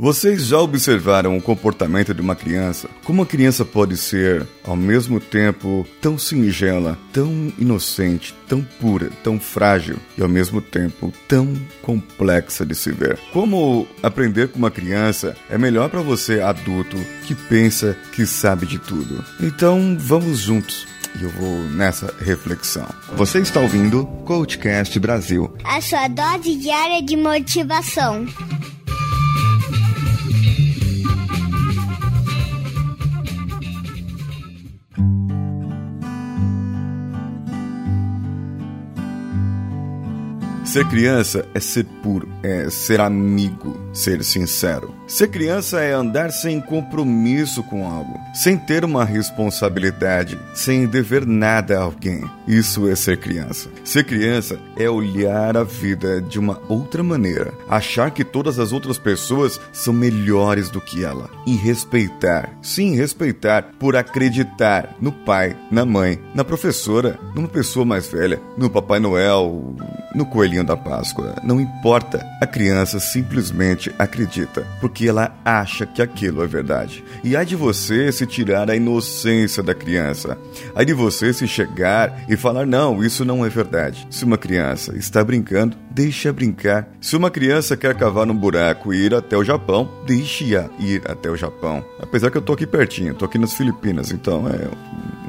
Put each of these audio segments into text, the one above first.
Vocês já observaram o comportamento de uma criança? Como a criança pode ser, ao mesmo tempo, tão singela, tão inocente, tão pura, tão frágil e ao mesmo tempo tão complexa de se ver? Como aprender com uma criança é melhor para você, adulto, que pensa que sabe de tudo? Então, vamos juntos e eu vou nessa reflexão. Você está ouvindo Coachcast Brasil a sua dose diária de motivação. Ser criança é ser puro, é ser amigo, ser sincero. Ser criança é andar sem compromisso com algo, sem ter uma responsabilidade, sem dever nada a alguém. Isso é ser criança. Ser criança é olhar a vida de uma outra maneira, achar que todas as outras pessoas são melhores do que ela e respeitar. Sim, respeitar por acreditar no pai, na mãe, na professora, numa pessoa mais velha, no Papai Noel, no coelhinho da Páscoa. Não importa, a criança simplesmente acredita, porque ela acha que aquilo é verdade. E há de você se tirar a inocência da criança. Há de você se chegar e falar: não, isso não é verdade. Se uma criança está brincando, deixe-a brincar. Se uma criança quer cavar num buraco e ir até o Japão, deixe-a ir até o Japão. Apesar que eu tô aqui pertinho, tô aqui nas Filipinas, então é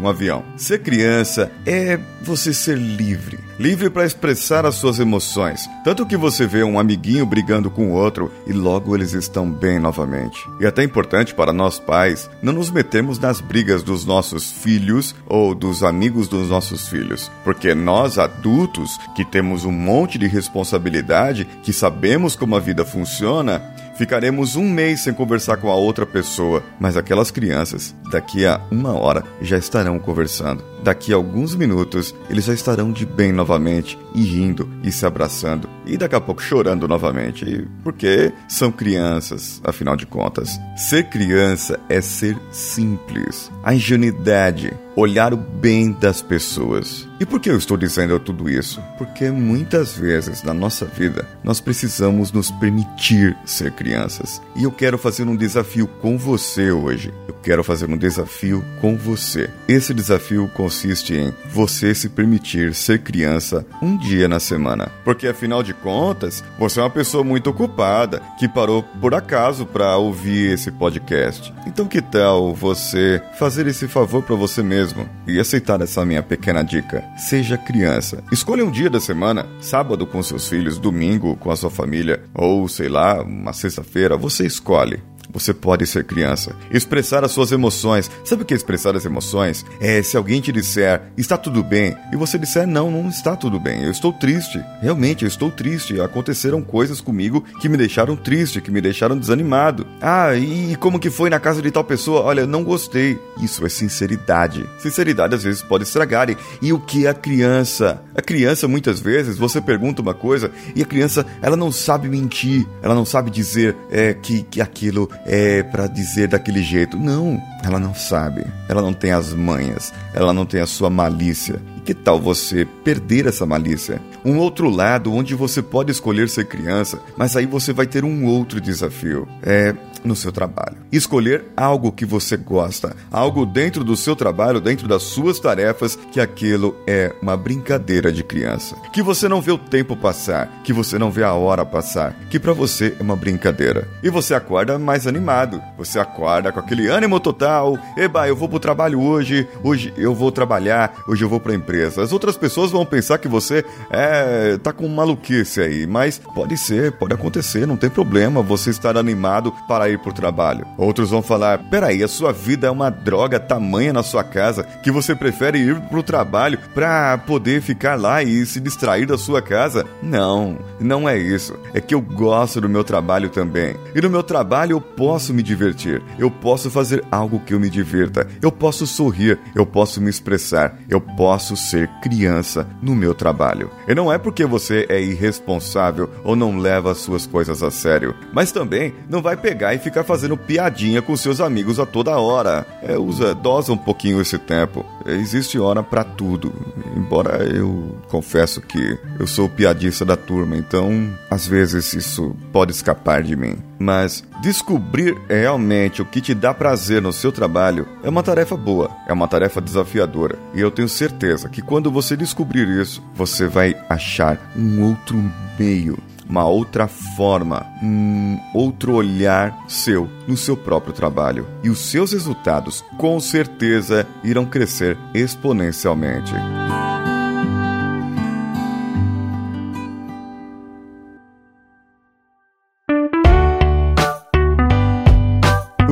um avião. Ser criança é você ser livre. Livre para expressar as suas emoções. Tanto que você vê um amiguinho brigando com outro e logo eles estão bem novamente. E até importante para nós pais não nos metermos nas brigas dos nossos filhos ou dos amigos dos nossos filhos. Porque nós adultos, que temos um monte de responsabilidade, que sabemos como a vida funciona, Ficaremos um mês sem conversar com a outra pessoa, mas aquelas crianças, daqui a uma hora, já estarão conversando. Daqui a alguns minutos, eles já estarão de bem novamente, e rindo e se abraçando, e daqui a pouco chorando novamente, porque são crianças, afinal de contas. Ser criança é ser simples. A ingenuidade, olhar o bem das pessoas. E por que eu estou dizendo tudo isso? Porque muitas vezes na nossa vida nós precisamos nos permitir ser crianças. E eu quero fazer um desafio com você hoje. Eu quero fazer um desafio com você. Esse desafio consiste em você se permitir ser criança um dia na semana. Porque afinal de contas, você é uma pessoa muito ocupada que parou por acaso para ouvir esse podcast. Então que tal você fazer esse favor para você mesmo e aceitar essa minha pequena dica? Seja criança. Escolha um dia da semana, sábado com seus filhos, domingo com a sua família ou sei lá, uma sexta-feira, você escolhe. Você pode ser criança. Expressar as suas emoções. Sabe o que é expressar as emoções? É se alguém te disser, está tudo bem, e você disser, não, não está tudo bem, eu estou triste. Realmente, eu estou triste. Aconteceram coisas comigo que me deixaram triste, que me deixaram desanimado. Ah, e como que foi na casa de tal pessoa? Olha, não gostei. Isso é sinceridade. Sinceridade às vezes pode estragar. E o que é a criança? A criança, muitas vezes, você pergunta uma coisa e a criança, ela não sabe mentir, ela não sabe dizer é, que, que aquilo é para dizer daquele jeito. Não, ela não sabe. Ela não tem as manhas. Ela não tem a sua malícia. E que tal você perder essa malícia? Um outro lado onde você pode escolher ser criança, mas aí você vai ter um outro desafio. É no seu trabalho. Escolher algo que você gosta, algo dentro do seu trabalho, dentro das suas tarefas, que aquilo é uma brincadeira de criança. Que você não vê o tempo passar, que você não vê a hora passar, que para você é uma brincadeira. E você acorda mais animado, você acorda com aquele ânimo total. Eba, eu vou pro trabalho hoje, hoje eu vou trabalhar, hoje eu vou pra empresa. As outras pessoas vão pensar que você é tá com maluquice aí, mas pode ser, pode acontecer, não tem problema você estar animado para ir pro trabalho. Outros vão falar: peraí, a sua vida é uma droga tamanha na sua casa que você prefere ir pro trabalho para poder ficar lá e se distrair da sua casa? Não, não é isso. É que eu gosto do meu trabalho também. E no meu trabalho eu posso me divertir, eu posso fazer algo que eu me divirta, eu posso sorrir, eu posso me expressar, eu posso ser criança no meu trabalho. E não é porque você é irresponsável ou não leva as suas coisas a sério, mas também não vai pegar e ficar fazendo piadinha com seus amigos a toda hora. É, usa, dosa um pouquinho esse tempo. Existe hora para tudo. Embora eu confesso que eu sou o piadista da turma, então às vezes isso pode escapar de mim. Mas descobrir realmente o que te dá prazer no seu trabalho é uma tarefa boa, é uma tarefa desafiadora. E eu tenho certeza que quando você descobrir isso, você vai achar um outro meio uma outra forma, um outro olhar seu no seu próprio trabalho. E os seus resultados, com certeza, irão crescer exponencialmente.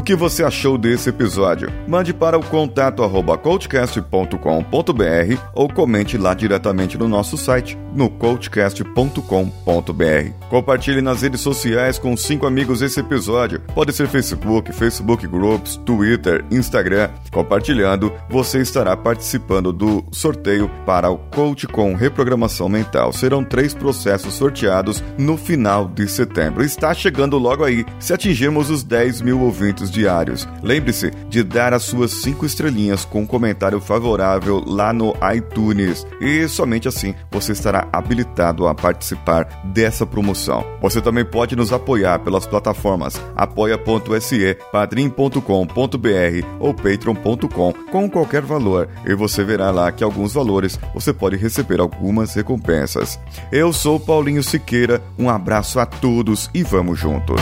Que você achou desse episódio. Mande para o contato arroba coachcast.com.br ou comente lá diretamente no nosso site, no coachcast.com.br. Compartilhe nas redes sociais com cinco amigos esse episódio. Pode ser Facebook, Facebook Groups, Twitter, Instagram. Compartilhando, você estará participando do sorteio para o Coach com Reprogramação Mental. Serão três processos sorteados no final de setembro. Está chegando logo aí, se atingirmos os 10 mil ouvintes diários. Lembre-se de dar as suas cinco estrelinhas com um comentário favorável lá no iTunes e somente assim você estará habilitado a participar dessa promoção. Você também pode nos apoiar pelas plataformas apoia.se, padrim.com.br ou patreon.com com qualquer valor e você verá lá que alguns valores você pode receber algumas recompensas. Eu sou Paulinho Siqueira, um abraço a todos e vamos juntos.